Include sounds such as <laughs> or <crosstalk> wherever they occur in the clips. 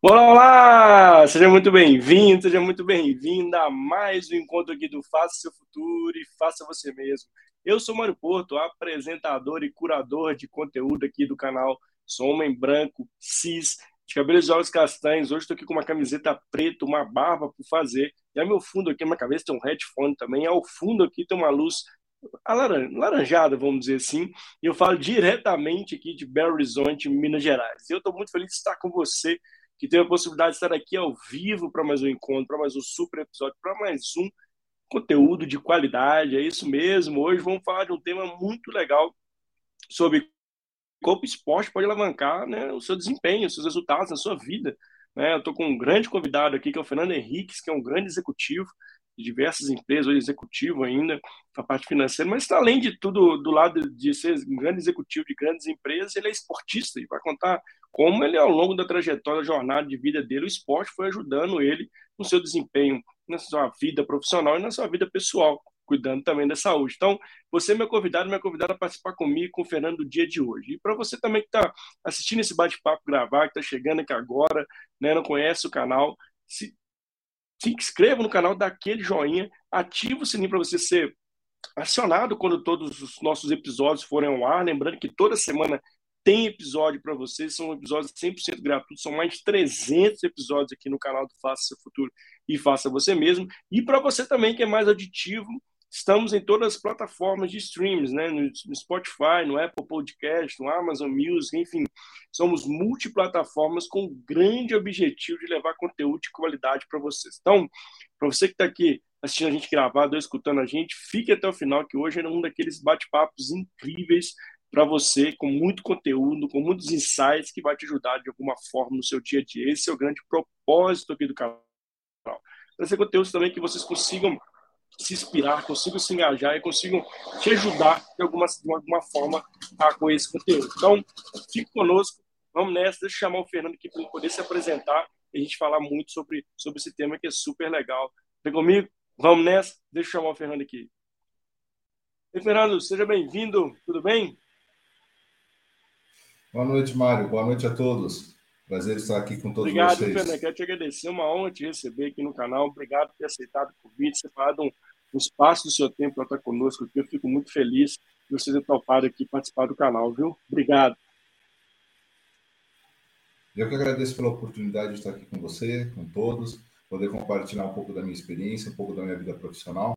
Olá, olá! Seja muito bem-vindo, seja muito bem-vinda a mais um encontro aqui do Faça Seu Futuro e Faça Você Mesmo. Eu sou Mário Porto, apresentador e curador de conteúdo aqui do canal. Sou homem branco, cis, de cabelos e olhos castanhos. Hoje estou aqui com uma camiseta preta, uma barba por fazer. E ao meu fundo aqui, na minha cabeça, tem um headphone também. Ao fundo aqui tem uma luz alaranjada, vamos dizer assim. E eu falo diretamente aqui de Belo Horizonte, Minas Gerais. Eu estou muito feliz de estar com você que teve a possibilidade de estar aqui ao vivo para mais um encontro, para mais um super episódio, para mais um conteúdo de qualidade. É isso mesmo. Hoje vamos falar de um tema muito legal sobre como o esporte pode alavancar né, o seu desempenho, os seus resultados na sua vida. Né? Eu estou com um grande convidado aqui, que é o Fernando Henriques, que é um grande executivo diversas empresas, executivo ainda, a parte financeira, mas além de tudo, do lado de ser um grande executivo de grandes empresas, ele é esportista e vai contar como ele, ao longo da trajetória, da jornada de vida dele, o esporte foi ajudando ele no seu desempenho, na sua vida profissional e na sua vida pessoal, cuidando também da saúde. Então, você é meu convidado, minha convidada a participar comigo com o Fernando do dia de hoje. E para você também que está assistindo esse bate-papo gravar, que está chegando aqui agora, né, não conhece o canal, se se inscreva no canal, dá aquele joinha, ativa o sininho para você ser acionado quando todos os nossos episódios forem ao ar. Lembrando que toda semana tem episódio para vocês, são episódios 100% gratuitos, são mais de 300 episódios aqui no canal do Faça Seu Futuro e Faça Você Mesmo. E para você também que é mais auditivo, Estamos em todas as plataformas de streams, né? no Spotify, no Apple Podcast, no Amazon Music, enfim. Somos multiplataformas com o grande objetivo de levar conteúdo de qualidade para vocês. Então, para você que está aqui assistindo a gente gravado ou escutando a gente, fique até o final, que hoje é um daqueles bate-papos incríveis para você, com muito conteúdo, com muitos insights que vai te ajudar de alguma forma no seu dia a dia. Esse é o grande propósito aqui do canal. Trazer conteúdos também que vocês consigam se inspirar, consigam se engajar e consigam te ajudar de alguma, de alguma forma a, com esse conteúdo. Então, fique conosco, vamos nessa, deixa eu chamar o Fernando aqui para ele poder se apresentar e a gente falar muito sobre, sobre esse tema que é super legal. Vem comigo? Vamos nessa? Deixa eu chamar o Fernando aqui. Oi, Fernando, seja bem-vindo, tudo bem? Boa noite, Mário. Boa noite a todos. Prazer estar aqui com todos Obrigado, vocês. Obrigado, Fernando. Quero te agradecer. Uma honra te receber aqui no canal. Obrigado por ter aceitado o convite, separado um, um espaço do seu tempo para estar conosco aqui. Eu fico muito feliz de você ter topado aqui participar do canal, viu? Obrigado. Eu que agradeço pela oportunidade de estar aqui com você, com todos, poder compartilhar um pouco da minha experiência, um pouco da minha vida profissional,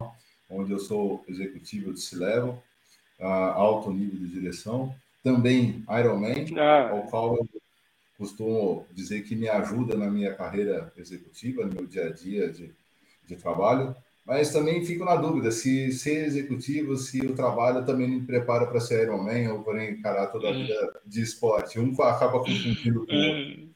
onde eu sou executivo de C-Level, uh, alto nível de direção, também Ironman, ah. ao qual eu costumo dizer que me ajuda na minha carreira executiva, no meu dia a dia de, de trabalho, mas também fico na dúvida se ser executivo, se o trabalho também me prepara para ser Ironman ou para encarar toda a vida de esporte. Um acaba confundindo com o outro.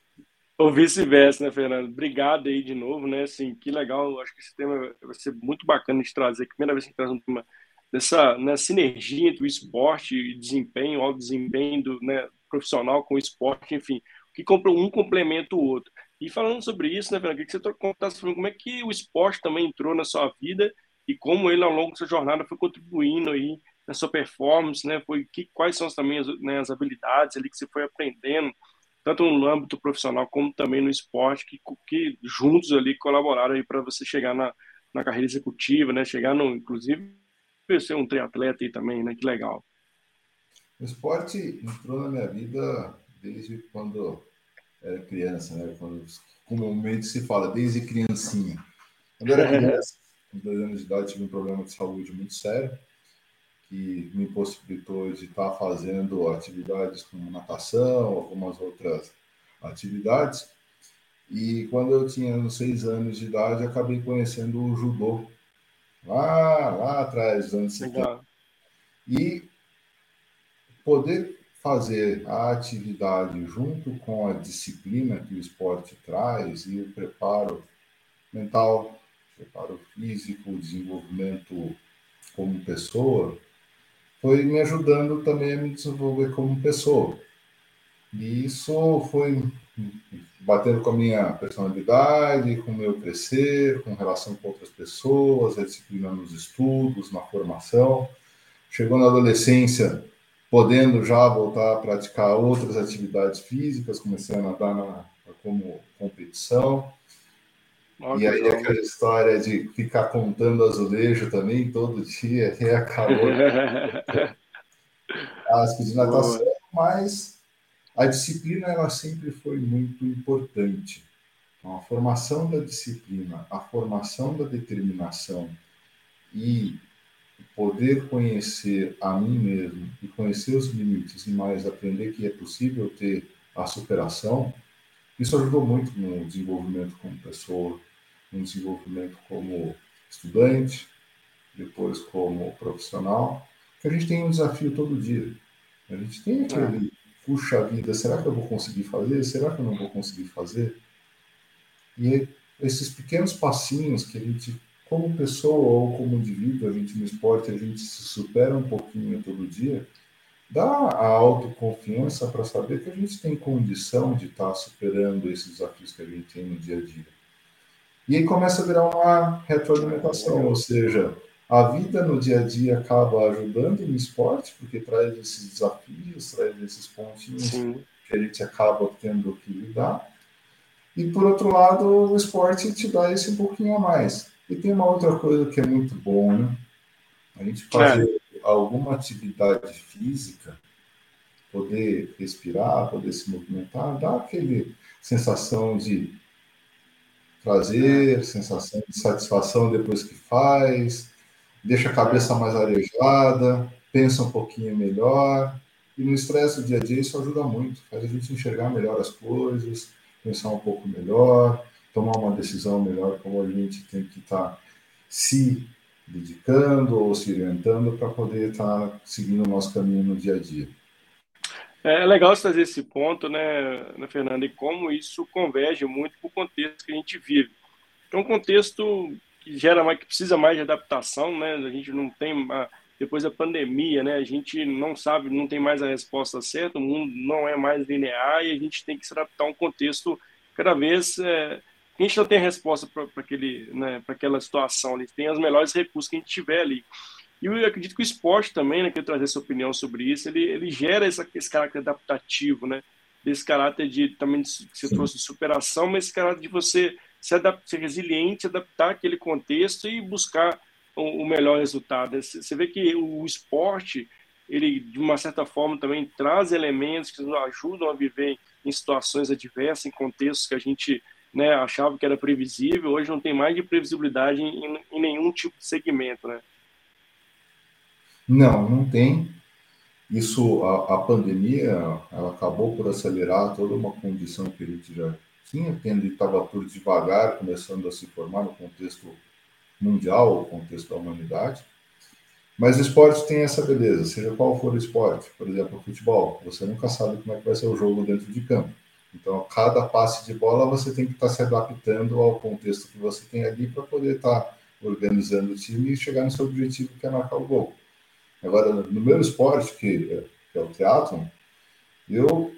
Ou vice-versa, né, Fernando? Obrigado aí de novo, né? Assim, que legal. Acho que esse tema vai ser muito bacana de trazer. Primeira vez que traz um tema dessa né, sinergia entre o esporte e desempenho, o desempenho do, né, profissional com o esporte, enfim que um complementa o outro. E falando sobre isso, né, Fernando, que você contasse sobre como é que o esporte também entrou na sua vida e como ele, ao longo da sua jornada, foi contribuindo aí na sua performance, né? Foi que, quais são também as, né, as habilidades ali que você foi aprendendo, tanto no âmbito profissional como também no esporte, que, que juntos ali colaboraram aí para você chegar na, na carreira executiva, né? Chegar no, inclusive, ser um triatleta aí também, né? Que legal. O esporte entrou na minha vida desde quando era criança, né? Quando comumente se fala, desde criancinha. Quando era criança, <laughs> com dois anos de idade, tive um problema de saúde muito sério, que me impossibilitou de estar fazendo atividades como natação, algumas outras atividades. E quando eu tinha seis anos de idade, acabei conhecendo o judô, lá, lá atrás, anos 70. E poder fazer a atividade junto com a disciplina que o esporte traz e o preparo mental, preparo físico, desenvolvimento como pessoa, foi me ajudando também a me desenvolver como pessoa. E isso foi batendo com a minha personalidade, com o meu crescer, com relação com outras pessoas, a disciplina nos estudos, na formação. Chegou na adolescência, podendo já voltar a praticar outras atividades físicas, comecei a nadar na, como competição. e aí aquela história de ficar contando azulejo também todo dia, <laughs> e acabou. Asco de natação, Boa. mas a disciplina ela sempre foi muito importante. Então, a formação da disciplina, a formação da determinação e poder conhecer a mim mesmo e conhecer os limites e mais aprender que é possível ter a superação, isso ajudou muito no desenvolvimento como pessoa, no desenvolvimento como estudante, depois como profissional, que a gente tem um desafio todo dia. A gente tem aquele, puxa vida, será que eu vou conseguir fazer? Será que eu não vou conseguir fazer? E esses pequenos passinhos que a gente como pessoa ou como indivíduo, a gente no esporte, a gente se supera um pouquinho todo dia, dá a autoconfiança para saber que a gente tem condição de estar tá superando esses desafios que a gente tem no dia a dia. E aí começa a virar uma retroalimentação, ou seja, a vida no dia a dia acaba ajudando no esporte, porque traz esses desafios, traz esses pontinhos Sim. que a gente acaba tendo que lidar. E por outro lado, o esporte te dá esse pouquinho a mais. E tem uma outra coisa que é muito bom, né? A gente fazer é. alguma atividade física, poder respirar, poder se movimentar, dá aquele sensação de prazer, sensação de satisfação depois que faz, deixa a cabeça mais arejada, pensa um pouquinho melhor. E no estresse do dia a dia isso ajuda muito, faz a gente enxergar melhor as coisas, pensar um pouco melhor, tomar uma decisão melhor, como a gente tem que estar tá se dedicando ou se orientando para poder estar tá seguindo o nosso caminho no dia a dia. É, legal você trazer esse ponto, né, né Fernanda, e como isso converge muito com o contexto que a gente vive. É um contexto que gera mais, que precisa mais de adaptação, né? A gente não tem depois da pandemia, né? A gente não sabe, não tem mais a resposta certa, o mundo não é mais linear e a gente tem que se adaptar a um contexto cada vez é, a gente não tem resposta para aquele, né, para aquela situação ali, tem os melhores recursos que a gente tiver ali. E eu acredito que o esporte também, né, que eu trazer essa opinião sobre isso, ele, ele gera essa, esse caráter adaptativo, né, desse caráter de também que você Sim. trouxe de superação, mas esse caráter de você ser, ser resiliente, adaptar aquele contexto e buscar o, o melhor resultado. Você vê que o esporte, ele de uma certa forma também traz elementos que nos ajudam a viver em situações adversas, em contextos que a gente né, achava que era previsível, hoje não tem mais de previsibilidade em, em nenhum tipo de segmento, né? Não, não tem. Isso, a, a, pandemia, ela acabou por acelerar toda uma condição que a gente já tinha, tendo estava tudo devagar, começando a se formar no contexto mundial, o contexto da humanidade. Mas esporte tem essa beleza, seja qual for o esporte. Por exemplo, o futebol, você nunca sabe como é que vai ser o jogo dentro de campo. Então, cada passe de bola você tem que estar tá se adaptando ao contexto que você tem ali para poder estar tá organizando o time e chegar no seu objetivo, que é marcar o gol. Agora, no meu esporte, que é, é o teatro, eu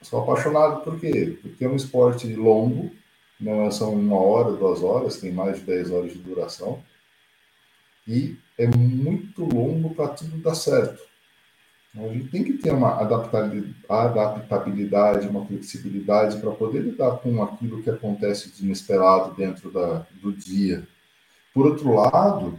sou apaixonado por quê? Porque é um esporte longo, não é são uma hora, duas horas, tem mais de 10 horas de duração, e é muito longo para tudo dar certo. A gente tem que ter uma adaptabilidade, uma flexibilidade para poder lidar com aquilo que acontece de inesperado dentro da, do dia. Por outro lado,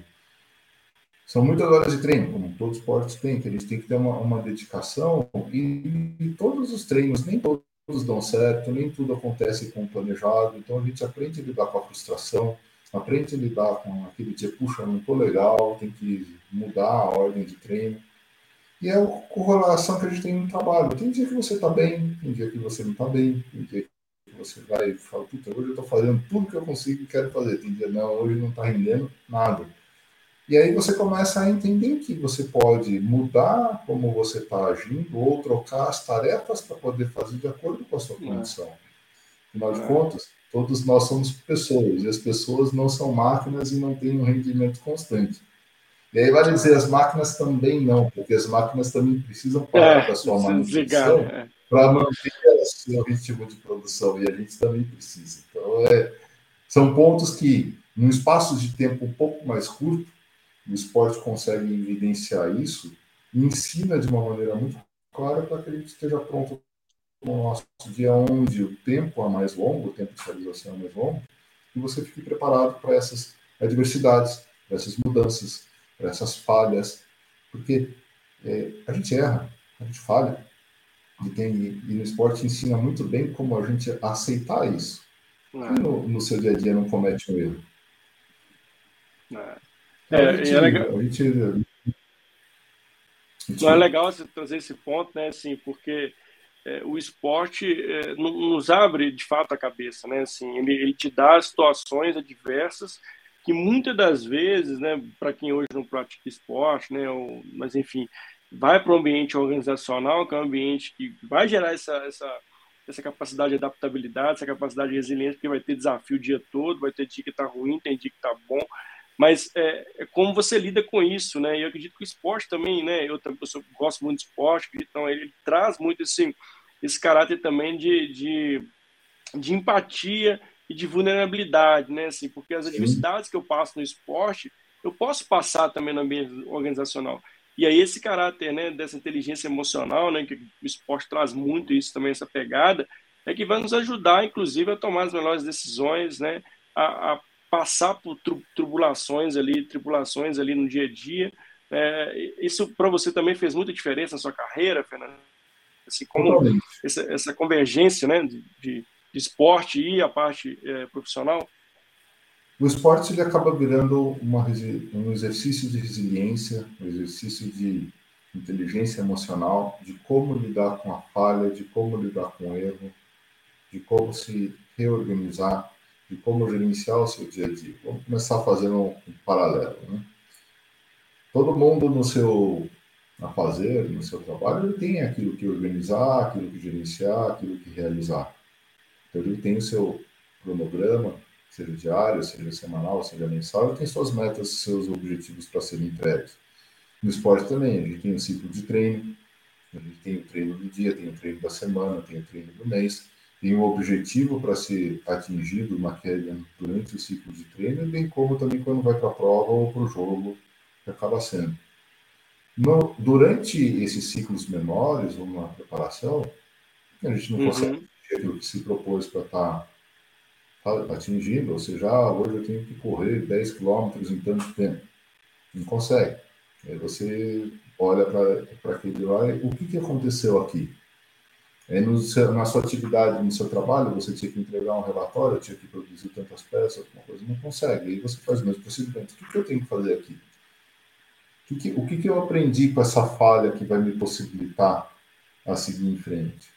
são muitas horas de treino, como todos os esportes têm, que a gente tem que ter uma, uma dedicação e, e, todos os treinos, nem todos dão certo, nem tudo acontece como planejado, então a gente aprende a lidar com a frustração, aprende a lidar com aquele dia, puxa, não estou legal, tem que mudar a ordem de treino. E é a correlação que a gente tem no trabalho. Tem dia que você está bem, tem dia que você não está bem, tem dia que você vai e fala, puta, hoje eu estou fazendo tudo que eu consigo e quero fazer. Tem dia, não, hoje não está rendendo nada. E aí você começa a entender que você pode mudar como você está agindo ou trocar as tarefas para poder fazer de acordo com a sua condição. Afinal de contas, todos nós somos pessoas e as pessoas não são máquinas e não têm um rendimento constante. E aí vale dizer, as máquinas também não, porque as máquinas também precisam parar é, da sua manutenção é. para manter o seu ritmo de produção, e a gente também precisa. Então, é, são pontos que, num espaço de tempo um pouco mais curto, o esporte consegue evidenciar isso e ensina de uma maneira muito clara para que a gente esteja pronto no nosso dia onde o tempo é mais longo, o tempo de estabilização é mais longo, e você fique preparado para essas adversidades, para essas mudanças, para essas falhas, porque é, a gente erra, a gente falha, e, tem, e no esporte ensina muito bem como a gente aceitar isso. É. No, no, seu dia a dia não comete um erro. É, é, gente, é legal. A gente, não é legal você trazer esse ponto, né? Assim, porque é, o esporte é, nos abre de fato a cabeça, né? Assim, ele, ele te dá situações adversas que muitas das vezes, né, para quem hoje não pratica esporte, né, ou, mas enfim, vai para um ambiente organizacional, que é um ambiente que vai gerar essa, essa, essa capacidade de adaptabilidade, essa capacidade de resiliência, porque vai ter desafio o dia todo, vai ter dia que está ruim, tem dia que está bom, mas é, é, como você lida com isso, né? E eu acredito que o esporte também, né? Eu, eu gosto muito de esporte, então ele, ele traz muito esse, esse caráter também de, de, de empatia e de vulnerabilidade, né? Assim, porque as adversidades que eu passo no esporte, eu posso passar também no ambiente organizacional. E aí esse caráter, né, dessa inteligência emocional, né, que o esporte traz muito isso também essa pegada, é que vai nos ajudar, inclusive, a tomar as melhores decisões, né, a, a passar por tribulações ali, tribulações ali no dia a dia. É, isso para você também fez muita diferença na sua carreira, Fernando? Assim, como essa, essa, convergência, né, de, de, de, esporte e a parte é, profissional? O esporte ele acaba virando uma, um exercício de resiliência, um exercício de inteligência emocional, de como lidar com a falha, de como lidar com o erro, de como se reorganizar, de como gerenciar o seu dia a dia. Vamos começar fazendo um, um paralelo. Né? Todo mundo no seu a fazer, no seu trabalho, ele tem aquilo que organizar, aquilo que gerenciar, aquilo que realizar. Ele tem o seu cronograma, seja diário, seja semanal, seja mensal, ele tem suas metas, seus objetivos para serem entregues. No esporte também, gente tem um ciclo de treino, gente tem o treino do dia, tem o treino da semana, tem o treino do mês, tem um objetivo para ser atingido naquele, durante o ciclo de treino, bem como também quando vai para a prova ou para o jogo, que acaba sendo. No, durante esses ciclos menores, uma preparação, a gente não uhum. consegue aquilo que se propôs para estar tá, atingindo, ou seja, ah, hoje eu tenho que correr 10 quilômetros em tanto tempo. Não consegue. Aí você olha para aquele lá e o que, que aconteceu aqui? É, no na sua atividade, no seu trabalho, você tinha que entregar um relatório, tinha que produzir tantas peças, alguma coisa, não consegue. Aí você faz o mesmo procedimento. O que, que eu tenho que fazer aqui? O, que, que, o que, que eu aprendi com essa falha que vai me possibilitar a seguir em frente?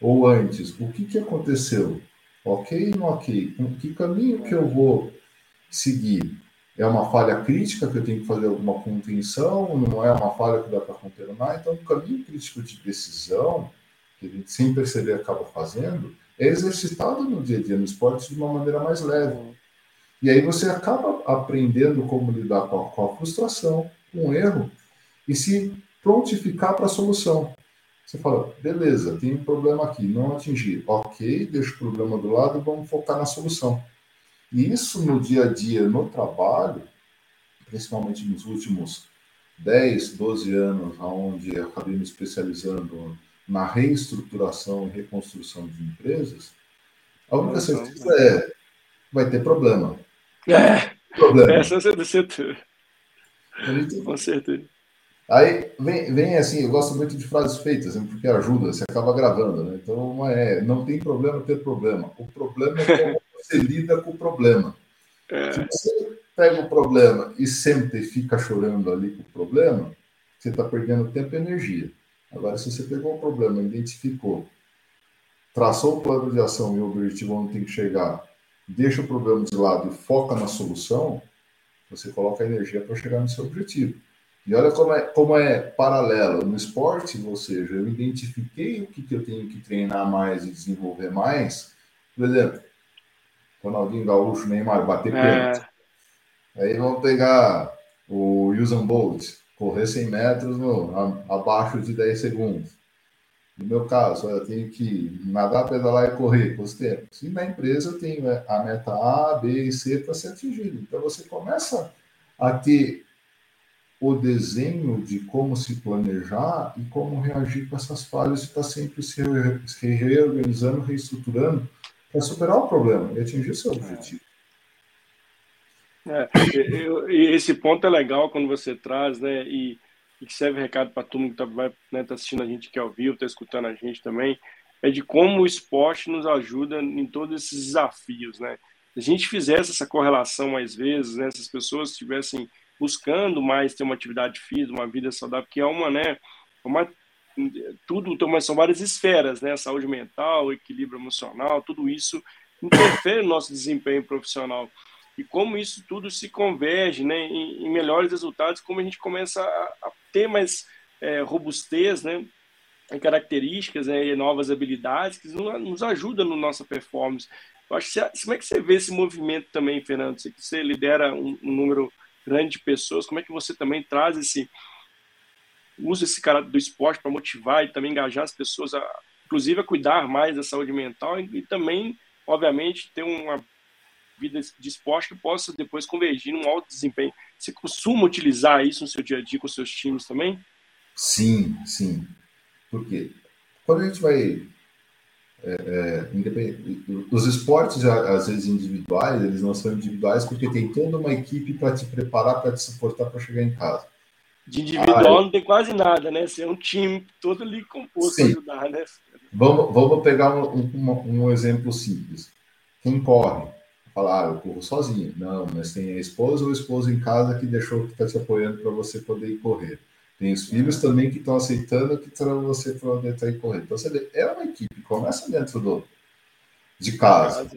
Ou antes, o que, que aconteceu? Ok não ok? Que caminho que eu vou seguir? É uma falha crítica que eu tenho que fazer alguma contenção? Não é uma falha que dá para contornar? Então, o caminho crítico de decisão que a gente sem perceber acaba fazendo, é exercitado no dia a dia, no esporte, de uma maneira mais leve. E aí você acaba aprendendo como lidar com a, com a frustração, com o erro, e se prontificar para a solução. Você fala, beleza, tem um problema aqui, não atingir. Ok, deixa o problema do lado e vamos focar na solução. E isso no dia a dia, no trabalho, principalmente nos últimos 10, 12 anos, onde acabei me especializando na reestruturação e reconstrução de empresas, a única certeza é vai ter problema. É, problema. essa é certeza. Com certeza. Aí vem, vem assim, eu gosto muito de frases feitas, né, porque ajuda, você acaba gravando, né? Então é, não tem problema ter problema. O problema é como você lida com o problema. É. Se você pega o problema e sempre fica chorando ali com o problema, você está perdendo tempo e energia. Agora, se você pegou o problema, identificou, traçou o plano de ação e o objetivo onde tem que chegar, deixa o problema de lado e foca na solução, você coloca a energia para chegar no seu objetivo. E olha como é, como é paralelo no esporte, ou seja, eu identifiquei o que, que eu tenho que treinar mais e desenvolver mais. Por exemplo, Ronaldinho Gaúcho, Neymar, bater é. pênalti. Aí vamos pegar o Usain Bolt correr 100 metros no, abaixo de 10 segundos. No meu caso, eu tenho que nadar, pedalar e correr com os tempos. E na empresa eu tenho né, a meta A, B e C para ser atingida. Então você começa a ter o desenho de como se planejar e como reagir com essas falhas e estar tá sempre se reorganizando, reestruturando para superar o problema e atingir seu objetivo. É, e esse ponto é legal quando você traz, né? E, e que serve recado para todo mundo que está né, tá assistindo a gente aqui ao vivo, está escutando a gente também, é de como o esporte nos ajuda em todos esses desafios, né? Se a gente fizesse essa correlação mais vezes, né, se as pessoas estivessem buscando mais ter uma atividade física, uma vida saudável, que é uma, né, uma tudo, são várias esferas, né, saúde mental, equilíbrio emocional, tudo isso interfere no nosso desempenho profissional e como isso tudo se converge né, em, em melhores resultados, como a gente começa a, a ter mais é, robustez, né, características né, e novas habilidades que nos ajudam na nossa performance. Eu acho que como é que você vê esse movimento também, Fernando? Você você lidera um, um, número grande de pessoas, como é que você também traz esse usa esse cara do esporte para motivar e também engajar as pessoas a, inclusive a cuidar mais da saúde mental e, e também, obviamente, ter uma vida de esporte que possa depois convergir num alto desempenho. Você costuma utilizar isso no seu dia a dia com seus times também? Sim, sim. Porque quando a gente vai. É, é, os esportes, às vezes individuais, eles não são individuais porque tem toda uma equipe para te preparar, para te suportar para chegar em casa. De individual Aí, não tem quase nada, né? Você é um time todo ali composto para ajudar, né? Vamos, vamos pegar um, um, um exemplo simples. Quem corre? falar, ah, eu corro sozinho. Não, mas tem a esposa ou o esposo em casa que deixou que está te apoiando para você poder ir correr. Tem os filhos também que estão aceitando que para você poder estar ir correr. Então, você vê, é uma equipe, começa dentro do, de casa.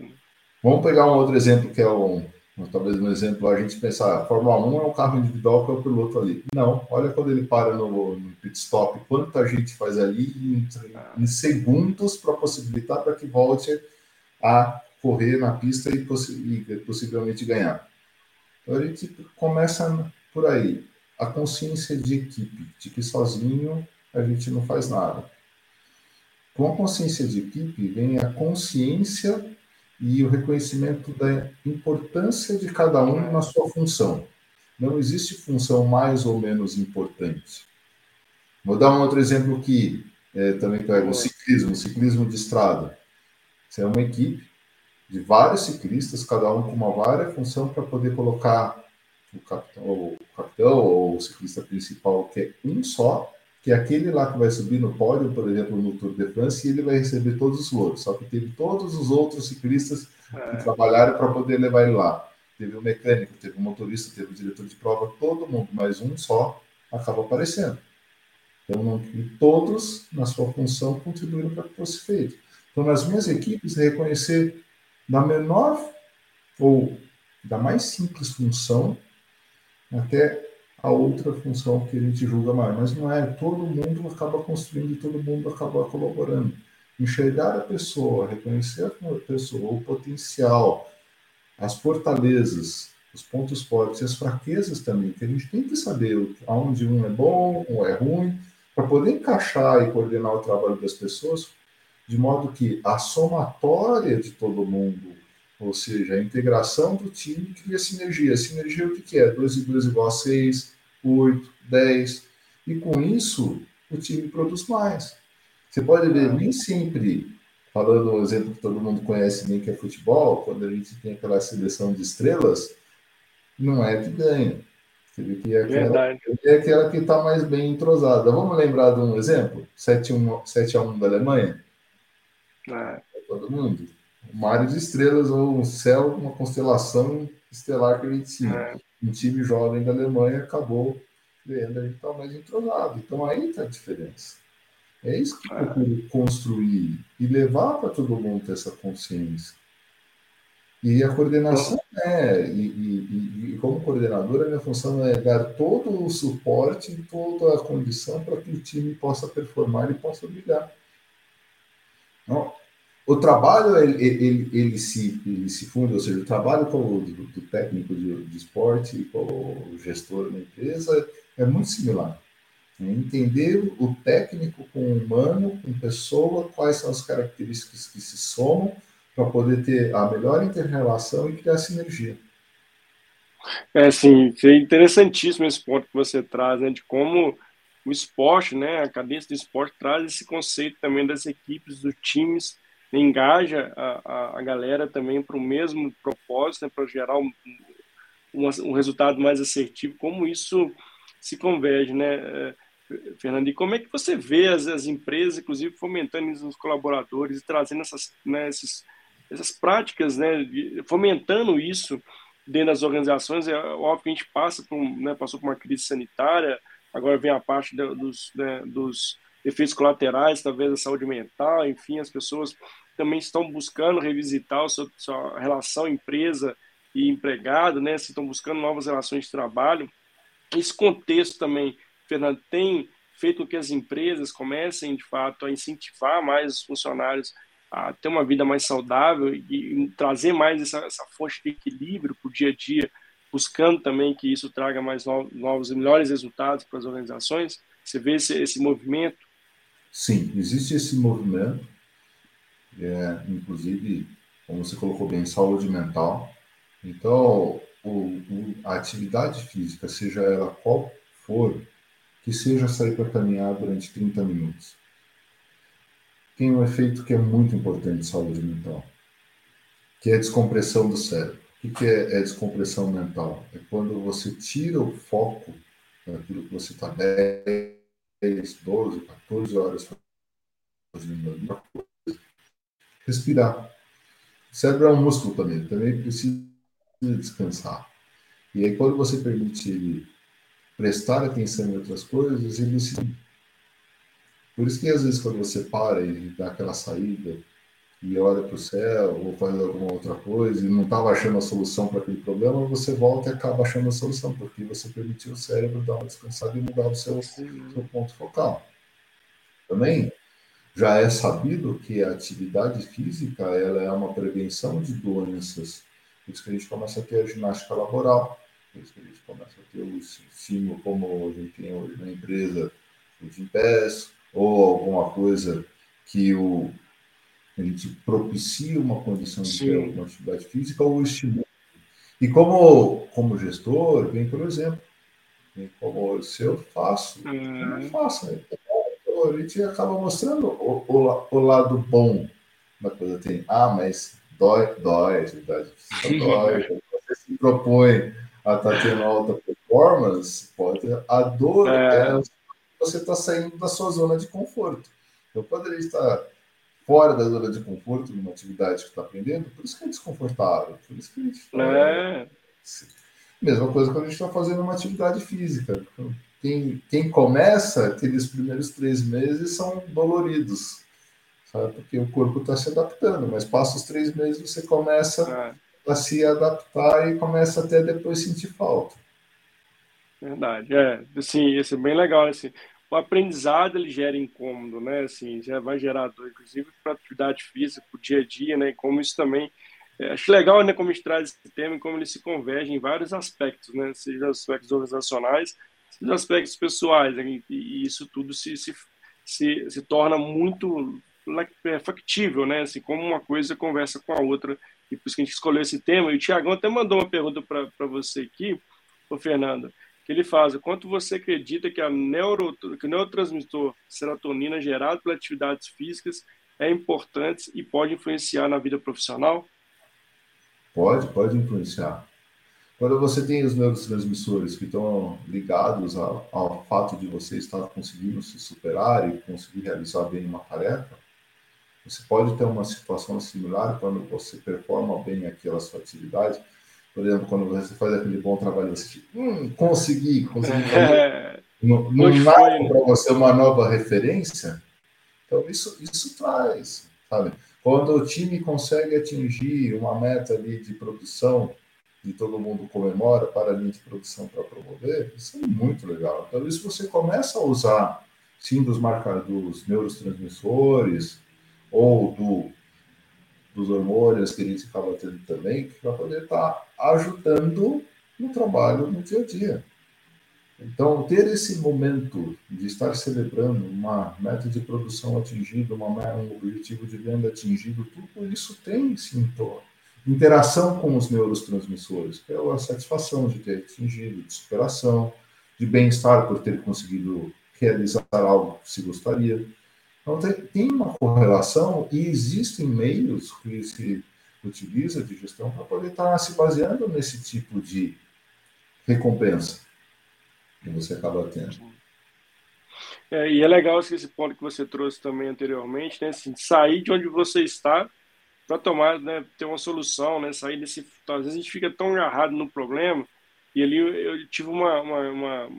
Vamos pegar um outro exemplo que é um, talvez um exemplo, a gente pensar, a Fórmula 1 é um carro individual que é o piloto ali. Não, olha quando ele para no, no pit stop, quanta gente faz ali em, em segundos para possibilitar para que volte a correr na pista e, e possivelmente ganhar. Então a gente começa por aí. A consciência de equipe, de que sozinho a gente não faz nada. Com a consciência de equipe vem a consciência e o reconhecimento da importância de cada um na sua função. Não existe função mais ou menos importante. Vou dar um outro exemplo que é, também pega o ciclismo, ciclismo de estrada. Você é uma equipe, de vários ciclistas, cada um com uma várias função para poder colocar o capitão, o capitão ou o ciclista principal, que é um só, que é aquele lá que vai subir no pódio, por exemplo, no Tour de France, e ele vai receber todos os louros. Só que teve todos os outros ciclistas que é. trabalharam para poder levar ele lá. Teve o mecânico, teve o motorista, teve o diretor de prova, todo mundo, mas um só acaba aparecendo. Então, não, todos, na sua função, contribuíram para que fosse feito. Então, nas minhas equipes, reconhecer da menor ou da mais simples função até a outra função que a gente julga mais. Mas não é, todo mundo acaba construindo e todo mundo acaba colaborando. Enxergar a pessoa, reconhecer a pessoa, o potencial, as fortalezas, os pontos fortes e as fraquezas também, que a gente tem que saber aonde um é bom ou é ruim, para poder encaixar e coordenar o trabalho das pessoas de modo que a somatória de todo mundo, ou seja, a integração do time cria sinergia. Sinergia o que é? 2 e 2 igual a 6, 8, 10. E com isso, o time produz mais. Você pode ver, nem sempre, falando um exemplo que todo mundo conhece bem, que é futebol, quando a gente tem aquela seleção de estrelas, não é que ganha. Você vê que é aquela, é aquela que está mais bem entrosada. Vamos lembrar de um exemplo? 7 a 1 da Alemanha? É. Todo mundo. Um mar de estrelas ou um céu, uma constelação estelar que a gente tinha. É. Um time jovem da Alemanha acabou ganhando, a gente está mais entrosado. Então aí está a diferença. É isso que eu é. procuro construir e levar para todo mundo essa consciência. E a coordenação é, e, e, e, como coordenador, a minha função é dar todo o suporte, toda a condição para que o time possa performar e possa brilhar. Não, o trabalho ele, ele, ele, se, ele se funde, ou seja, o trabalho com do, do técnico de, de esporte com o gestor da empresa é muito similar. É entender o técnico com o humano, com pessoa, quais são as características que se somam para poder ter a melhor inter-relação e criar sinergia. É, sim, é interessantíssimo esse ponto que você traz, né, de como o esporte, né, a cadência do esporte traz esse conceito também das equipes, dos times, engaja a, a, a galera também para o mesmo propósito, né, para gerar um, um, um, resultado mais assertivo, como isso se converge, né, é, Fernando? E como é que você vê as, as empresas, inclusive, fomentando os colaboradores e trazendo essas, né, esses, essas práticas, né, fomentando isso dentro das organizações? É óbvio que a gente passa por, né, passou por uma crise sanitária, agora vem a parte dos, né, dos efeitos colaterais, talvez da saúde mental, enfim, as pessoas também estão buscando revisitar a sua, sua relação empresa e empregado, né, se estão buscando novas relações de trabalho. Esse contexto também, Fernando, tem feito com que as empresas comecem, de fato, a incentivar mais os funcionários a ter uma vida mais saudável e, trazer mais essa, essa fonte de equilíbrio para o dia a dia, buscando também que isso traga mais novos e melhores resultados para as organizações? Você vê esse, esse movimento? Sim, existe esse movimento, é, inclusive, como você colocou bem, saúde mental. Então, o, o, a atividade física, seja ela qual for, que seja sair para caminhar durante 30 minutos tem um efeito que é muito importante de saúde mental, que é a descompressão do cérebro. O que é, é descompressão mental? É quando você tira o foco daquilo que você está 10, 12, 14 horas fazendo alguma. Respirar. O cérebro é um músculo também, também precisa descansar. E aí, quando você permite ele prestar atenção em outras coisas, ele se por isso que às vezes quando você para e dá aquela saída e olha para o céu ou faz alguma outra coisa e não estava achando a solução para aquele problema, você volta e acaba achando a solução, porque você permitiu o cérebro dar uma descansada e mudar o seu, seu ponto focal. Também já é sabido que a atividade física ela é uma prevenção de doenças. Por isso que a gente começa a ter a ginástica laboral, por isso que a gente começa a ter o estímulo como a gente tem hoje na empresa, o de pés, ou alguma coisa que o, a gente propicia uma condição de ter uma atividade física ou estimula. E como, como gestor, vem, por exemplo, como se eu faço, eu não faço. Né? Então, a gente acaba mostrando o, o, o, lado bom da coisa. Tem, ah, mas dói, dói, atividade física dói. <laughs> você se propõe a estar tá tendo alta performance, pode, a dor é, é você está saindo da sua zona de conforto. Eu poderia estar fora da zona de conforto numa atividade que está aprendendo, por isso que é desconfortável, por isso que a gente está... É. Mesma coisa quando a gente está fazendo uma atividade física. Quem, quem começa, aqueles primeiros três meses são doloridos, sabe? Porque o corpo está se adaptando, mas passa os três meses você começa é. a se adaptar e começa até depois sentir falta. Verdade, é, assim, isso é bem legal, assim, o aprendizado ele gera incômodo, né? Assim, já vai gerar dor, inclusive para atividade física, para o dia a dia, né? E como isso também é, acho legal, né? Como a gente traz esse tema e como ele se converge em vários aspectos, né? Seja aspectos organizacionais, seja aspectos pessoais, né? e, isso tudo se, se, se, se torna muito é, factível, né? Assim, como uma coisa conversa com a outra, e por isso que a gente escolheu esse tema. E o Tiagão até mandou uma pergunta para você aqui, o Fernando que ele faz. Quanto você acredita que, a neuro, que o neurotransmissor serotonina gerado pelas atividades físicas é importante e pode influenciar na vida profissional? Pode, pode influenciar. Quando você tem os neurotransmissores que estão ligados ao, ao fato de você estar conseguindo se superar e conseguir realizar bem uma tarefa, você pode ter uma situação similar quando você performa bem aquela sua atividade por exemplo, quando você faz aquele bom trabalho, você diz, hum, consegui, consegui <laughs> não, para você uma nova referência. Então, isso, isso traz, sabe? Quando o time consegue atingir uma meta ali de produção e todo mundo comemora para a linha de produção para promover, isso é muito legal. Então, isso você começa a usar, sim, dos marcadores, neurotransmissores ou do dos hormônios que a gente acaba tendo também, para poder estar ajudando no trabalho no dia a dia. Então, ter esse momento de estar celebrando uma meta de produção atingida, uma, um objetivo de venda atingido, tudo isso tem sim interação com os neurotransmissores, que é a satisfação de ter atingido, de superação, de bem-estar por ter conseguido realizar algo que se gostaria. Então, tem uma correlação e existem meios que se utiliza de gestão para poder estar se baseando nesse tipo de recompensa que você acaba tendo. É, e é legal esse ponto que você trouxe também anteriormente, né? Assim, sair de onde você está para tomar, né, ter uma solução, né? Sair desse. Às vezes a gente fica tão agarrado no problema. E ali eu, eu tive uma, uma, uma,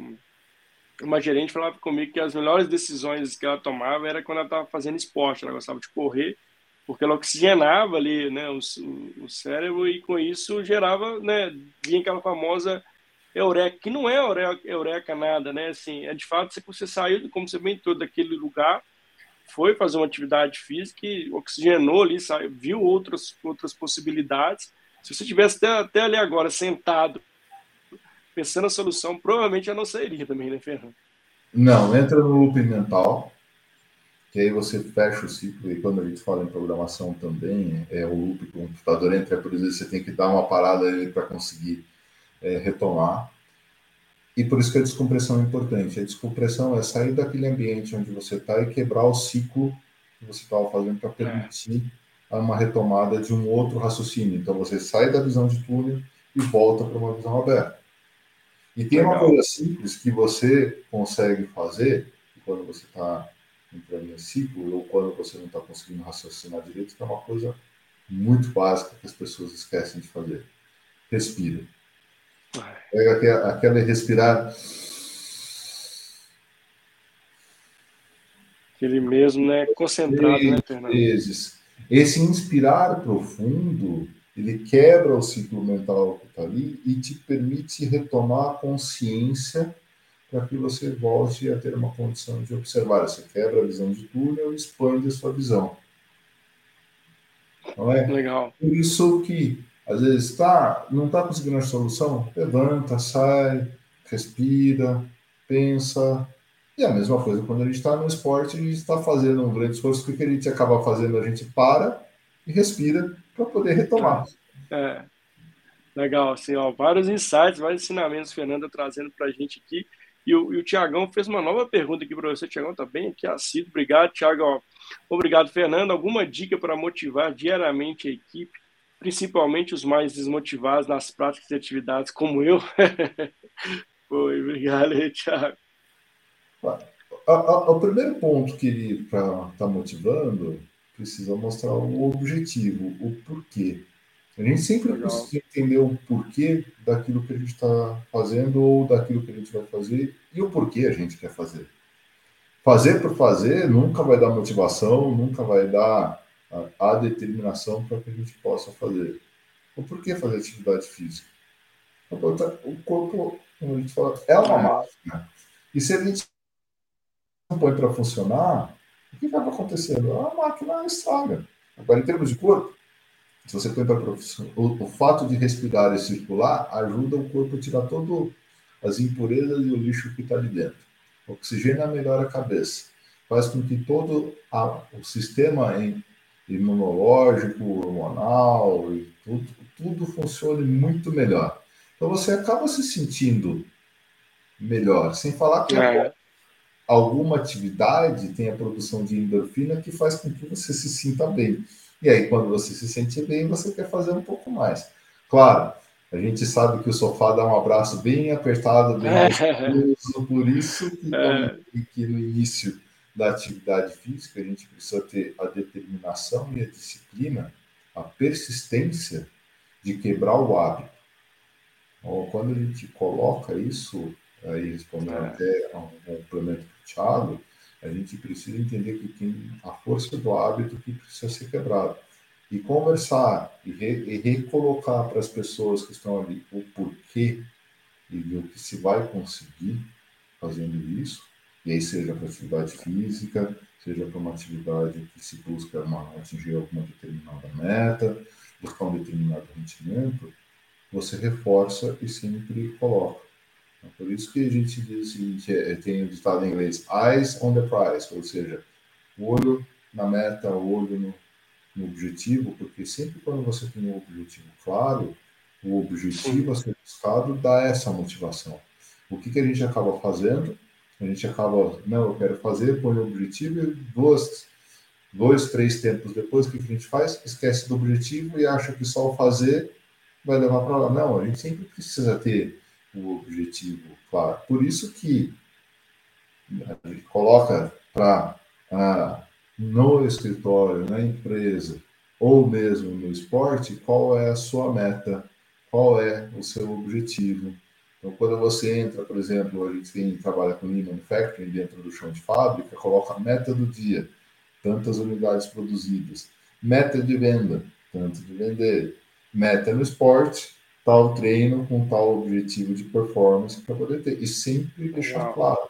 uma gerente falava comigo que as melhores decisões que ela tomava era quando ela estava fazendo esporte. Ela gostava de correr, porque ela oxigenava ali, né, o, o, cérebro e com isso gerava, né, vinha aquela famosa eureka, que não é eureka, eureka nada, né? Assim, é de fato você saiu, como você bem todo, daquele lugar, foi fazer uma atividade física e oxigenou ali, saiu, viu outras, outras possibilidades. Se você tivesse até, até ali agora sentado, pensando a solução, provavelmente já não sairia também, né, Fernando? Não, entra no loop mental, que aí você fecha o ciclo, e quando a gente fala em programação também, é o loop o computador entra, por exemplo, você tem que dar uma parada para conseguir é, retomar. E por isso que a descompressão é importante. A descompressão é sair daquele ambiente onde você está e quebrar o ciclo que você estava fazendo para permitir é. uma retomada de um outro raciocínio. Então você sai da visão de túnel e volta para uma visão aberta. E tem Legal. uma coisa simples que você consegue fazer quando você está entrando em ciclo ou quando você não está conseguindo raciocinar direito, que é uma coisa muito básica que as pessoas esquecem de fazer. Respira. Pega aquela respirar. Aquele mesmo, né? Concentrado, né, Fernando? Vezes. Esse inspirar profundo, ele quebra o ciclo mental que está ali e te permite retomar a consciência para que você volte a ter uma condição de observar. Você quebra a visão de túnel e expande a sua visão. Não é? Legal. Por isso que às vezes, tá, não está conseguindo a solução? Levanta, sai, respira, pensa. E a mesma coisa quando a gente está no esporte, gente está fazendo um grande esforço, o que a gente acaba fazendo? A gente para e respira para poder retomar. É. Legal, assim, ó, vários insights, vários ensinamentos, Fernanda trazendo para a gente aqui. E o, e o Tiagão fez uma nova pergunta aqui para você. Tiagão está bem aqui assíduo. Obrigado, Tiagão. Obrigado, Fernando. Alguma dica para motivar diariamente a equipe principalmente os mais desmotivados nas práticas e atividades, como eu. <laughs> Foi, obrigado, Thiago. O primeiro ponto que ele para estar tá motivando precisa mostrar o objetivo, o porquê. A gente sempre Legal. precisa entender o porquê daquilo que a gente está fazendo ou daquilo que a gente vai fazer e o porquê a gente quer fazer. Fazer por fazer nunca vai dar motivação, nunca vai dar a, determinação para que a gente possa fazer. O porquê fazer atividade física? O corpo, como a gente fala, é uma máquina. E se a gente não põe para funcionar, o que vai acontecendo? A máquina estraga. Agora, em termos de corpo, se você põe para o, o, fato de respirar e circular ajuda o corpo a tirar todas as impurezas e o lixo que está ali dentro. Oxigena melhora a cabeça, faz com que todo a, o sistema em, imunológico, hormonal, e tudo, tudo funcione muito melhor. Então você acaba se sentindo melhor, sem falar que é. alguma atividade tem a produção de endorfina que faz com que você se sinta bem. E aí, quando você se sente bem, você quer fazer um pouco mais. Claro, a gente sabe que o sofá dá um abraço bem apertado, bem é. por isso que, <laughs> é. que no início da atividade física, a gente precisa ter a determinação e a disciplina, a persistência de quebrar o hábito. Então, quando a gente coloca isso, aí respondendo é. até um complemento do Thiago, a gente precisa entender que tem a força do hábito que precisa ser quebrada. E conversar e, re, e recolocar para as pessoas que estão ali o porquê e o que se vai conseguir fazendo isso, e aí seja para atividade física, seja para uma atividade que se busca uma, atingir alguma determinada meta, buscar um determinado rendimento, você reforça e sempre coloca. Então, por isso que a gente diz o seguinte, é, tem o ditado em inglês, eyes on the prize, ou seja, olho na meta, olho no, um objetivo, porque sempre quando você tem um objetivo claro, o objetivo a ser buscado dá essa motivação. O que, que a gente acaba fazendo? A gente acaba, não, eu quero fazer, põe o objetivo e duas, dois, três tempos depois, o que, a gente faz? Esquece do objetivo e acha que só o fazer vai levar para lá. Não, a gente sempre precisa ter o objetivo claro. Por isso que a gente coloca para no escritório, na empresa, ou mesmo no esporte, qual é a sua meta, qual é o seu objetivo. Então, quando você entra, por exemplo, a gente tem, trabalha com Lean Manufacturing dentro do chão de fábrica, coloca meta do dia, tantas unidades produzidas, meta de venda, tanto de vender, meta no esporte, tal treino com tal objetivo de performance para poder ter. E sempre deixar claro.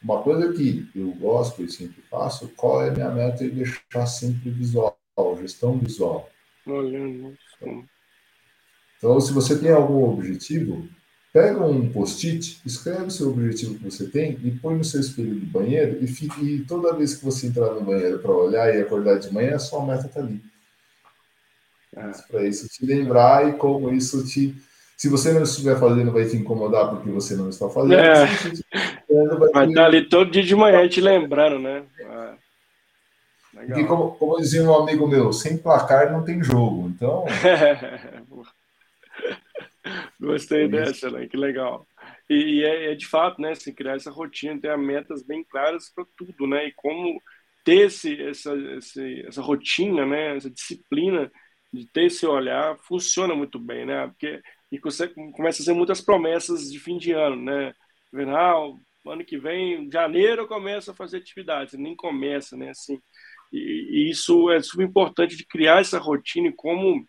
Uma coisa que eu gosto e sempre faço, qual é a minha meta e deixar sempre visual, gestão visual. Olhando. Então, se você tem algum objetivo, pega um post-it, escreve o seu objetivo que você tem e põe no seu espelho do banheiro e, fique, e toda vez que você entrar no banheiro para olhar e acordar de manhã, a sua meta está ali. É. Para isso te lembrar e como isso te. Se você não estiver fazendo, vai te incomodar porque você não está fazendo. É. vai, vai estar ali todo dia de manhã te lembrando, né? É. como, como dizia um amigo meu, sem placar não tem jogo. Então. <laughs> <laughs> Gostei dessa, né? Que legal. E, e é, é, de fato, né? Se criar essa rotina, ter metas bem claras para tudo, né? E como ter esse, essa, esse, essa rotina, né? Essa disciplina de ter esse olhar funciona muito bem, né? Porque e você começa a ser muitas promessas de fim de ano, né? Ah, ano que vem, janeiro eu começo a fazer atividades, nem começa, né? Assim, e, e isso é super importante de criar essa rotina e como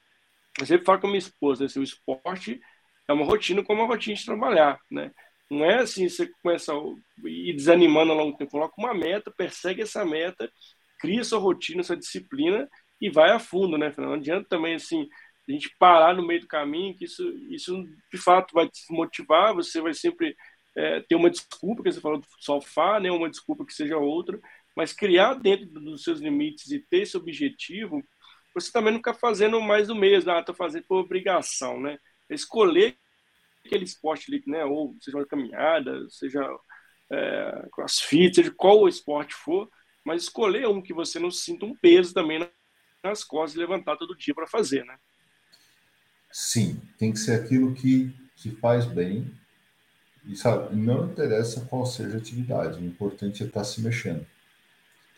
eu sempre falo com a minha esposa, né? o esporte é uma rotina como uma rotina de trabalhar, né? Não é assim, você começa a ir desanimando ao longo do tempo, coloca uma meta, persegue essa meta, cria sua rotina, sua disciplina e vai a fundo, né? Não adianta também, assim, a gente parar no meio do caminho, que isso, isso de fato vai te motivar, você vai sempre é, ter uma desculpa, que você falou do sofá, né? Uma desculpa que seja outra, mas criar dentro dos seus limites e ter esse objetivo, você também não fica fazendo mais do mesmo, ah, tô fazendo por obrigação, né? Escolher aquele esporte ali, né? Ou seja uma caminhada, seja é, crossfit, seja qual o esporte for, mas escolher um que você não sinta um peso também nas costas e levantar todo dia para fazer, né? Sim, tem que ser aquilo que te faz bem. E sabe, não interessa qual seja a atividade, o importante é estar se mexendo.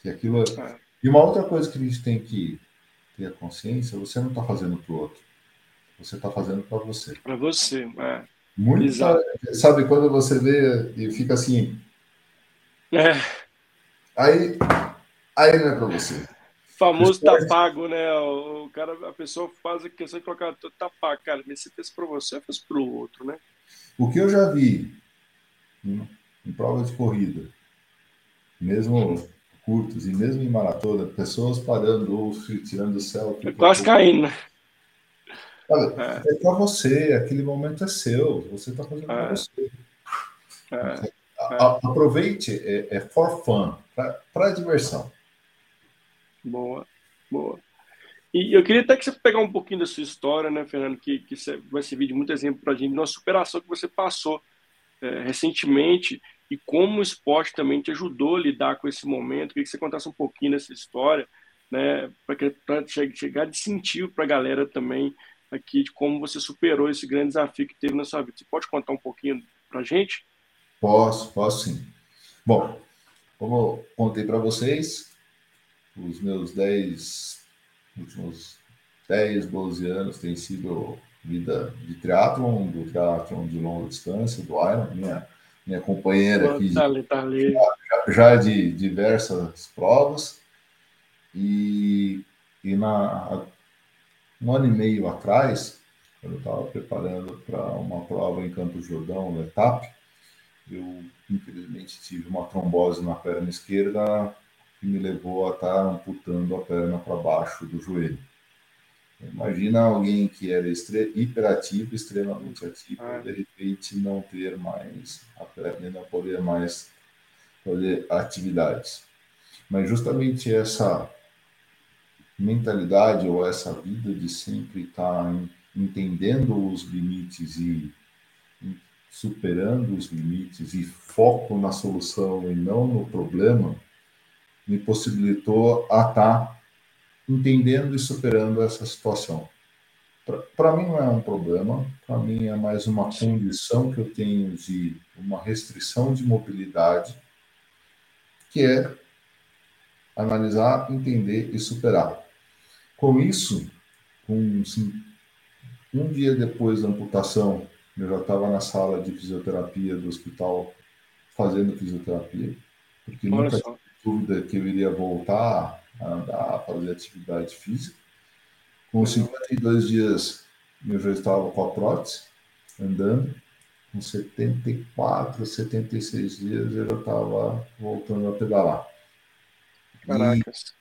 Que aquilo é... É. E uma outra coisa que a gente tem que ter a consciência, você não está fazendo para o outro. Você está fazendo para você. Para você, é. Muito, Exato. sabe, quando você vê e fica assim. É. Aí, aí não é para você. famoso tá pago, né? O cara, a pessoa faz a questão de colocar tá pago, cara, mas você fez para você, fez para o outro, né? O que eu já vi em, em prova de corrida, mesmo curtos e mesmo em maratona, pessoas parando ou tirando selfie. Quase caindo, né? Olha, é, é para você, aquele momento é seu, você está fazendo é. para você. É. é. aproveite, é, é, for fun, para diversão. Boa, boa. E eu queria até que você pegar um pouquinho da sua história, né, Fernando, que, que vai servir de muito exemplo para a gente, de uma superação que você passou é, recentemente e como o esporte também te ajudou a lidar com esse momento. Queria que você contasse um pouquinho dessa história, né, para chegar de sentir para a galera também aqui de como você superou esse grande desafio que teve na sua vida. Você pode contar um pouquinho para a gente? Posso, posso sim. Bom, como eu contei para vocês, os meus 10, últimos 10, 12 anos têm sido vida de triatlon, do triatlon de longa distância, do Iron, minha, minha companheira aqui, tá ali, tá ali. Já, já de diversas provas, e, e na, um ano e meio atrás, quando eu estava preparando para uma prova em Campos Jordão, no ETAP, eu infelizmente tive uma trombose na perna esquerda que me levou a estar amputando a perna para baixo do joelho. Imagina alguém que era hiperativo, extremamente ativo, ah. de repente não ter mais a perna, não poder mais fazer atividades. Mas justamente essa mentalidade ou essa vida de sempre estar entendendo os limites e superando os limites e foco na solução e não no problema, me possibilitou a estar entendendo e superando essa situação. Para mim não é um problema, para mim é mais uma condição que eu tenho de uma restrição de mobilidade, que é analisar, entender e superar. Com isso, com, assim, um dia depois da amputação, eu já estava na sala de fisioterapia do hospital fazendo fisioterapia, porque Olha nunca tive dúvida que eu iria voltar a andar, a fazer atividade física. Com 52 dias, eu já estava com a prótese, andando. Com 74, 76 dias, eu já estava voltando a pedalar. Caracas.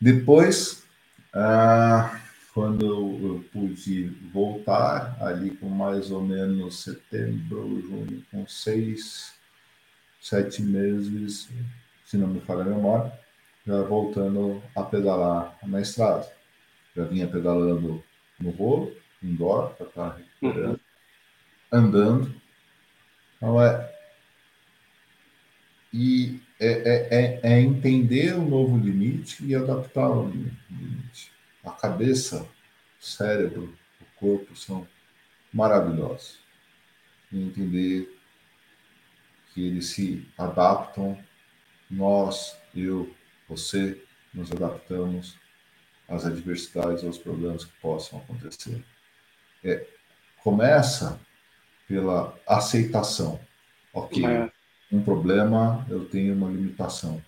E depois, ah, quando eu pude voltar, ali com mais ou menos setembro, junho, com seis, sete meses, se não me falha a memória, já voltando a pedalar na estrada. Já vinha pedalando no rolo, indoor, para estar recuperando, uhum. andando. Então é. E é, é, é, é entender o novo limite e adaptar o limite a cabeça, o cérebro, o corpo são maravilhosos. E entender que eles se adaptam, nós, eu, você, nos adaptamos às adversidades, aos problemas que possam acontecer. É, começa pela aceitação. Ok, é. Um problema, eu tenho uma limitação.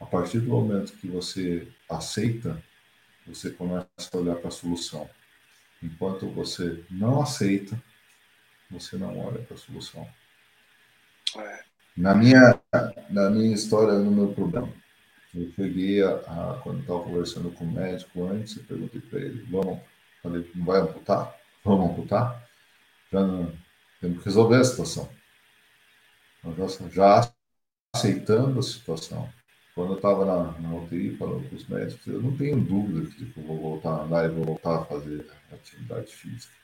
A partir do momento que você aceita, você começa a olhar para a solução. Enquanto você não aceita, você não olha para a solução. É. Na minha, na minha história, no meu problema, eu cheguei a, a quando estava conversando com o médico antes, eu perguntei para ele, vamos, falei, não vai amputar? Vamos amputar? Já não, temos que resolver a situação. Já, já aceitando a situação, quando eu estava na, na UTI falando com os médicos, eu não tenho dúvida que eu vou voltar a andar e vou voltar a fazer atividade física.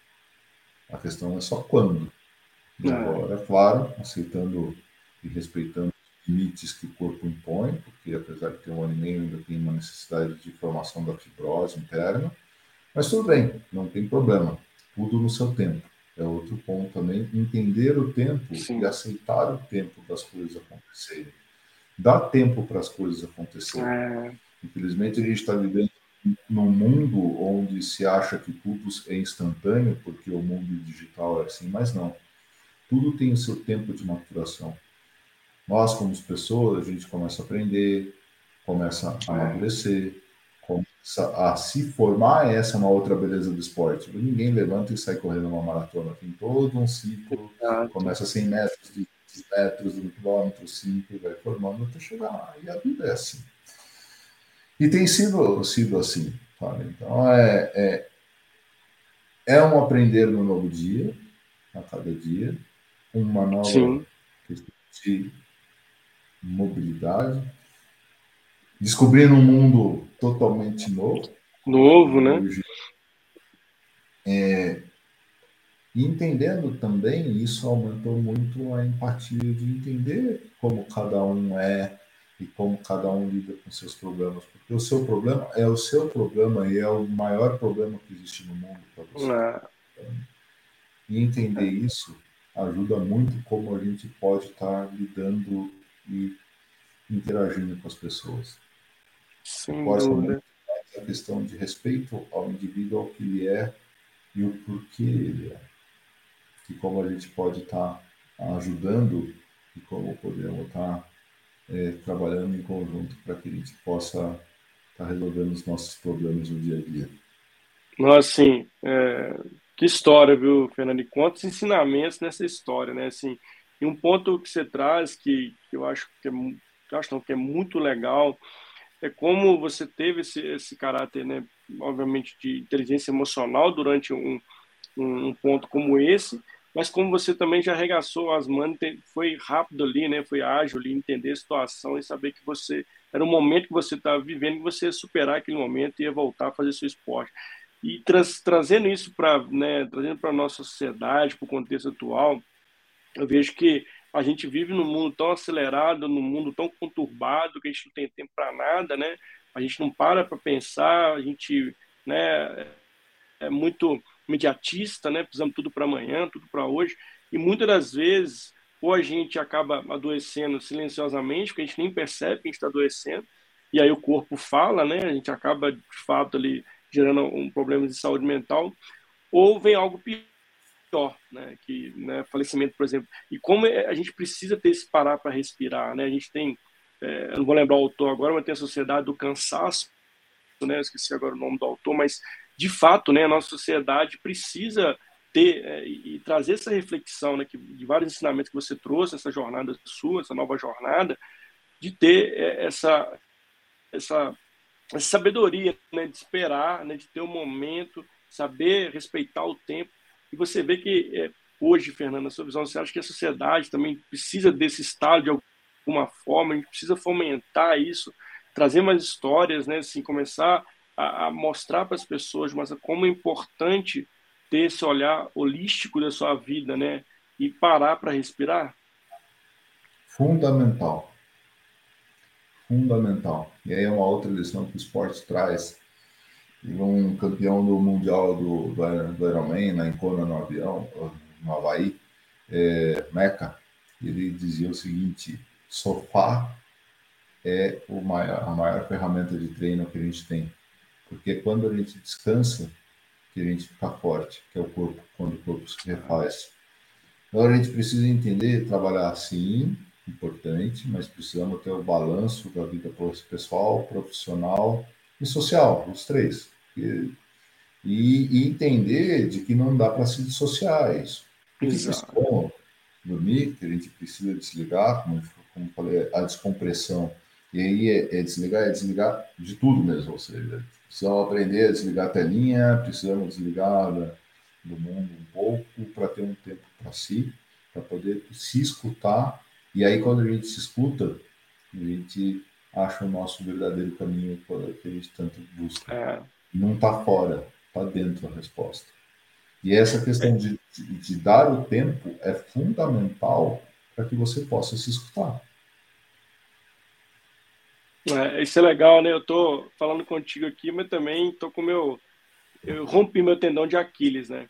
A questão é só quando. E é. agora, é claro, aceitando e respeitando os limites que o corpo impõe, porque apesar de ter um ano e meio, ainda tem uma necessidade de formação da fibrose interna. Mas tudo bem, não tem problema. Tudo no seu tempo. É outro ponto também, entender o tempo Sim. e aceitar o tempo das coisas acontecerem dá tempo para as coisas acontecerem. É. Infelizmente, a gente está vivendo num mundo onde se acha que tudo é instantâneo, porque o mundo digital é assim, mas não. Tudo tem o seu tempo de maturação. Nós, como pessoas, a gente começa a aprender, começa a amadurecer, começa a se formar. Essa é uma outra beleza do esporte. Ninguém levanta e sai correndo uma maratona. Tem todo um ciclo, começa a 100 metros de metros, um quilômetro, cinco, vai formando até chegar lá. E a vida é assim. E tem sido, sido assim. Sabe? Então, é, é, é um aprender no novo dia, a cada dia, uma nova Sim. questão de mobilidade, descobrindo um mundo totalmente novo. Novo, né? É, e entendendo também, isso aumentou muito a empatia de entender como cada um é e como cada um lida com seus problemas. Porque o seu problema é o seu problema e é o maior problema que existe no mundo para você. É. E entender isso ajuda muito como a gente pode estar lidando e interagindo com as pessoas. Sim, muito a questão de respeito ao indivíduo, ao que ele é e o porquê ele é e como a gente pode estar tá ajudando e como podemos estar tá, é, trabalhando em conjunto para que a gente possa estar tá resolvendo os nossos problemas no dia a dia. Nossa, sim, é, que história, viu, Fernando? E quantos ensinamentos nessa história, né? Assim, e um ponto que você traz que, que eu acho que é, acho não, que é muito legal é como você teve esse, esse caráter, né, obviamente, de inteligência emocional durante um, um ponto como esse, mas como você também já arregaçou as manos, foi rápido ali, né? Foi ágil ali, entender a situação e saber que você era um momento que você estava vivendo que você ia superar aquele momento e ia voltar a fazer seu esporte. E tra trazendo isso para né, trazendo para a nossa sociedade, para o contexto atual, eu vejo que a gente vive num mundo tão acelerado, num mundo tão conturbado, que a gente não tem tempo para nada, né? A gente não para para pensar, a gente né, é muito imediatista, né? Precisamos tudo para amanhã, tudo para hoje. E muitas das vezes, ou a gente acaba adoecendo silenciosamente, porque a gente nem percebe que a gente está adoecendo, e aí o corpo fala, né? A gente acaba, de fato, ali gerando um problema de saúde mental, ou vem algo pior, né? Que, né, falecimento, por exemplo. E como é, a gente precisa ter esse parar para respirar, né? A gente tem, é, não vou lembrar o autor agora, mas tem a Sociedade do Cansaço, né? Eu esqueci agora o nome do autor, mas de fato, né? A nossa sociedade precisa ter é, e trazer essa reflexão, né? Que, de vários ensinamentos que você trouxe, essa jornada sua, essa nova jornada, de ter é, essa essa essa sabedoria né, de esperar, né, de ter um momento, saber respeitar o tempo. E você vê que é, hoje, Fernanda, na sua visão, você acha que a sociedade também precisa desse estado de alguma forma, a gente precisa fomentar isso, trazer mais histórias, né, assim, começar a, a mostrar para as pessoas mas como é importante ter esse olhar holístico da sua vida, né, e parar para respirar? Fundamental fundamental. E aí é uma outra lição que o esporte traz. E um campeão do Mundial do, do, do Ironman, na Encona no avião, no Havaí, é, Meca, ele dizia o seguinte, sofá é maior, a maior ferramenta de treino que a gente tem. Porque quando a gente descansa, que a gente fica forte, que é o corpo, quando o corpo se refaz. Então a gente precisa entender, trabalhar assim, importante, mas precisamos ter o balanço da vida pessoal, profissional e social, os três. E, e entender de que não dá para se dissociar isso. Exato. dormir, que a gente precisa desligar, como, como falei, a descompressão. E aí é, é, desligar, é desligar de tudo mesmo, ou seja, precisamos aprender a desligar a telinha, precisamos desligar da, do mundo um pouco para ter um tempo para si, para poder se escutar e aí, quando a gente se escuta, a gente acha o nosso verdadeiro caminho que a gente tanto busca. É. Não está fora, está dentro a resposta. E essa questão de, de, de dar o tempo é fundamental para que você possa se escutar. É, isso é legal, né? Eu estou falando contigo aqui, mas também estou com meu. Eu rompi meu tendão de Aquiles, né?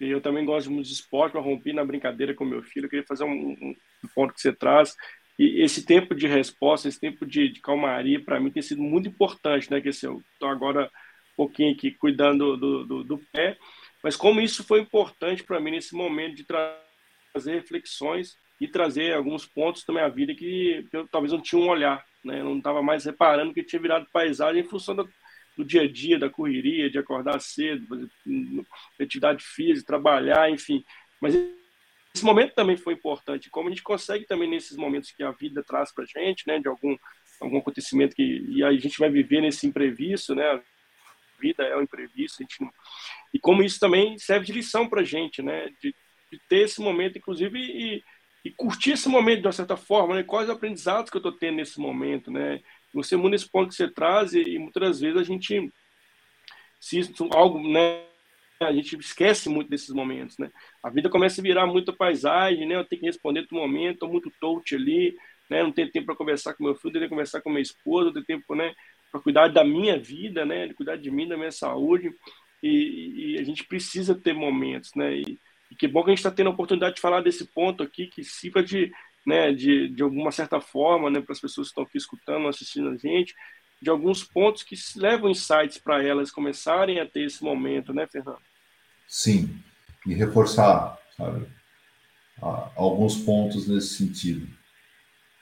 E eu também gosto muito de esporte, eu rompi na brincadeira com meu filho. Eu queria fazer um, um ponto que você traz. E esse tempo de resposta, esse tempo de, de calmaria, para mim tem sido muito importante, né? Que assim, eu estou agora pouquinho aqui cuidando do, do, do pé, mas como isso foi importante para mim nesse momento de trazer reflexões e trazer alguns pontos da minha vida que eu talvez não tinha um olhar, né? Eu não estava mais reparando que tinha virado paisagem em função da, do dia a dia, da correria, de acordar cedo, fazer atividade física, trabalhar, enfim. Mas esse momento também foi importante, como a gente consegue também nesses momentos que a vida traz para a gente, né, de algum algum acontecimento que e a gente vai viver nesse imprevisto, né, vida é um imprevisto, gente e como isso também serve de lição para a gente, né, de, de, ter esse momento, inclusive e, e, curtir esse momento de uma certa forma, né, quais aprendizados que eu estou tendo nesse momento, né, você muda esse ponto que você traz e, e muitas vezes a gente se isso, algo, né a gente esquece muito desses momentos, né? A vida começa a virar muita paisagem, né? Eu tenho que responder todo momento, estou muito touch ali, né? Não tenho tempo para conversar com meu filho, tenho que conversar com minha esposa, tenho tempo, né? Para cuidar da minha vida, né? De cuidar de mim, da minha saúde. E, e a gente precisa ter momentos, né? E, e que bom que a gente está tendo a oportunidade de falar desse ponto aqui, que sirva de, né? De, de alguma certa forma, né? Para as pessoas que estão aqui escutando, assistindo a gente, de alguns pontos que levam insights para elas começarem a ter esse momento, né, Fernando? Sim, e reforçar, sabe, alguns pontos nesse sentido.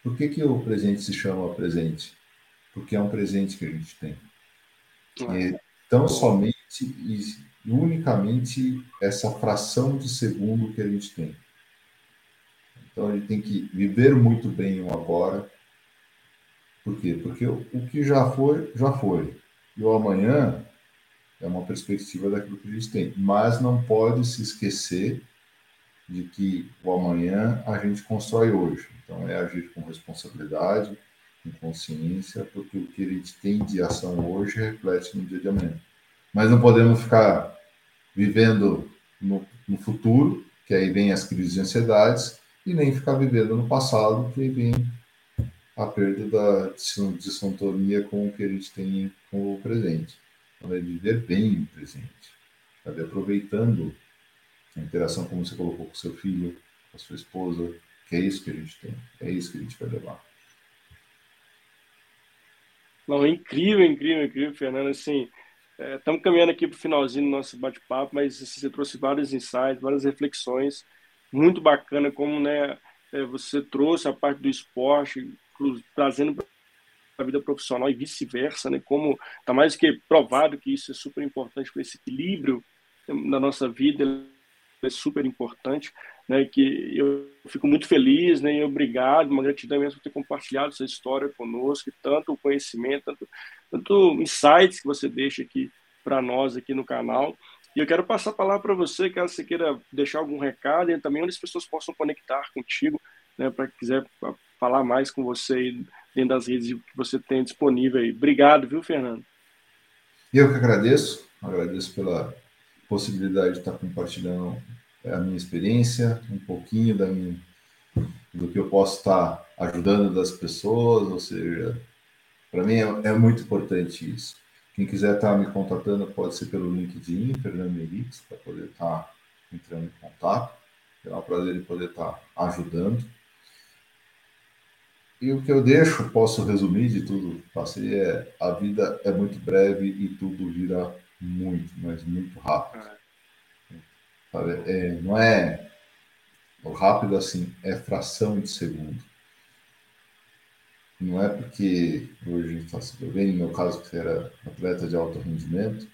Por que, que o presente se chama presente? Porque é um presente que a gente tem. E tão somente e unicamente essa fração de segundo que a gente tem. Então a gente tem que viver muito bem o agora. Por quê? Porque o que já foi, já foi. E o amanhã é uma perspectiva daquilo que a gente tem. Mas não pode se esquecer de que o amanhã a gente constrói hoje. Então, é agir com responsabilidade, com consciência, porque o que a gente tem de ação hoje reflete no dia de amanhã. Mas não podemos ficar vivendo no, no futuro, que aí vem as crises de ansiedades, e nem ficar vivendo no passado, que aí vem a perda da dissintonia com o que a gente tem com o presente. Então, é viver bem o presente, sabe? aproveitando a interação, como você colocou, com seu filho, com a sua esposa, que é isso que a gente tem, é isso que a gente vai levar. Não, é incrível, incrível, incrível, Fernando. Assim, estamos é, caminhando aqui para o finalzinho do nosso bate-papo, mas assim, você trouxe vários insights, várias reflexões. Muito bacana como né, é, você trouxe a parte do esporte, trazendo para a vida profissional e vice-versa, né? Como está mais que provado que isso é super importante para esse equilíbrio na nossa vida, super importante, né? Que eu fico muito feliz, né? E obrigado, uma gratidão mesmo por ter compartilhado essa história conosco, tanto o conhecimento, tanto, tanto insights que você deixa aqui para nós aqui no canal. E eu quero passar a palavra para você, caso você queira deixar algum recado e também onde as pessoas possam conectar contigo, né, para quiser falar mais com você dentro das redes que você tem disponível aí. Obrigado, viu, Fernando? Eu que agradeço, agradeço pela possibilidade de estar compartilhando a minha experiência, um pouquinho da minha, do que eu posso estar ajudando das pessoas, ou seja, para mim é, é, muito importante isso. Quem quiser estar me contatando pode ser pelo LinkedIn, Fernando Henriques, para poder estar entrando em contato. É um prazer poder estar ajudando. E o que eu deixo, posso resumir de tudo passei, é a vida é muito breve e tudo vira muito, mas muito rápido. É, não é o rápido assim, é fração de segundo. Não é porque hoje está se bem, no meu caso, que era atleta de alto rendimento,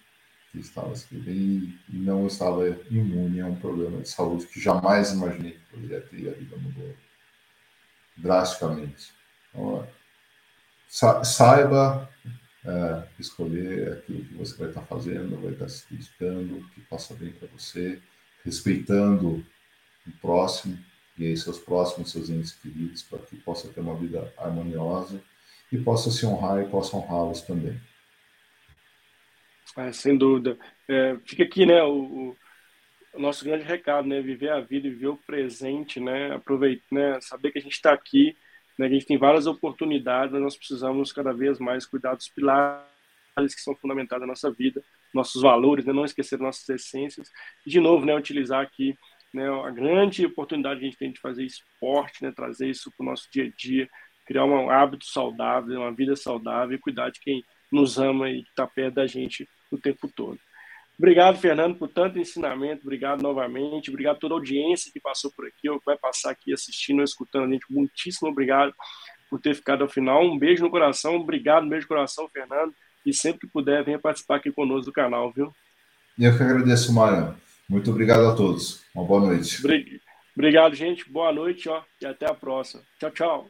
que estava se bem e não estava imune a um problema de saúde que jamais imaginei que poderia ter e a vida mudou drasticamente. Então, sa saiba é, escolher aquilo que você vai estar fazendo, vai estar se dedicando, que faça bem para você, respeitando o próximo e aí seus próximos, seus entes queridos, para que possa ter uma vida harmoniosa e possa se honrar e possa honrá-los também. É, sem dúvida. É, fica aqui, né, o, o, nosso grande recado, né, viver a vida, viver o presente, né, aproveitar, né, saber que a gente está aqui né? A gente tem várias oportunidades, mas nós precisamos cada vez mais cuidar dos pilares que são fundamentais da nossa vida, nossos valores, né? não esquecer nossas essências. E, de novo, né, utilizar aqui né, a grande oportunidade que a gente tem de fazer esporte, né, trazer isso para o nosso dia a dia, criar um hábito saudável, uma vida saudável e cuidar de quem nos ama e está perto da gente o tempo todo. Obrigado, Fernando, por tanto ensinamento. Obrigado novamente. Obrigado a toda a audiência que passou por aqui, ou que vai passar aqui assistindo, escutando a gente. Muitíssimo obrigado por ter ficado ao final. Um beijo no coração. Obrigado, um beijo no coração, Fernando. E sempre que puder, venha participar aqui conosco do canal, viu? Eu que agradeço, Mário. Muito obrigado a todos. Uma boa noite. Obrigado, gente. Boa noite ó, e até a próxima. Tchau, tchau.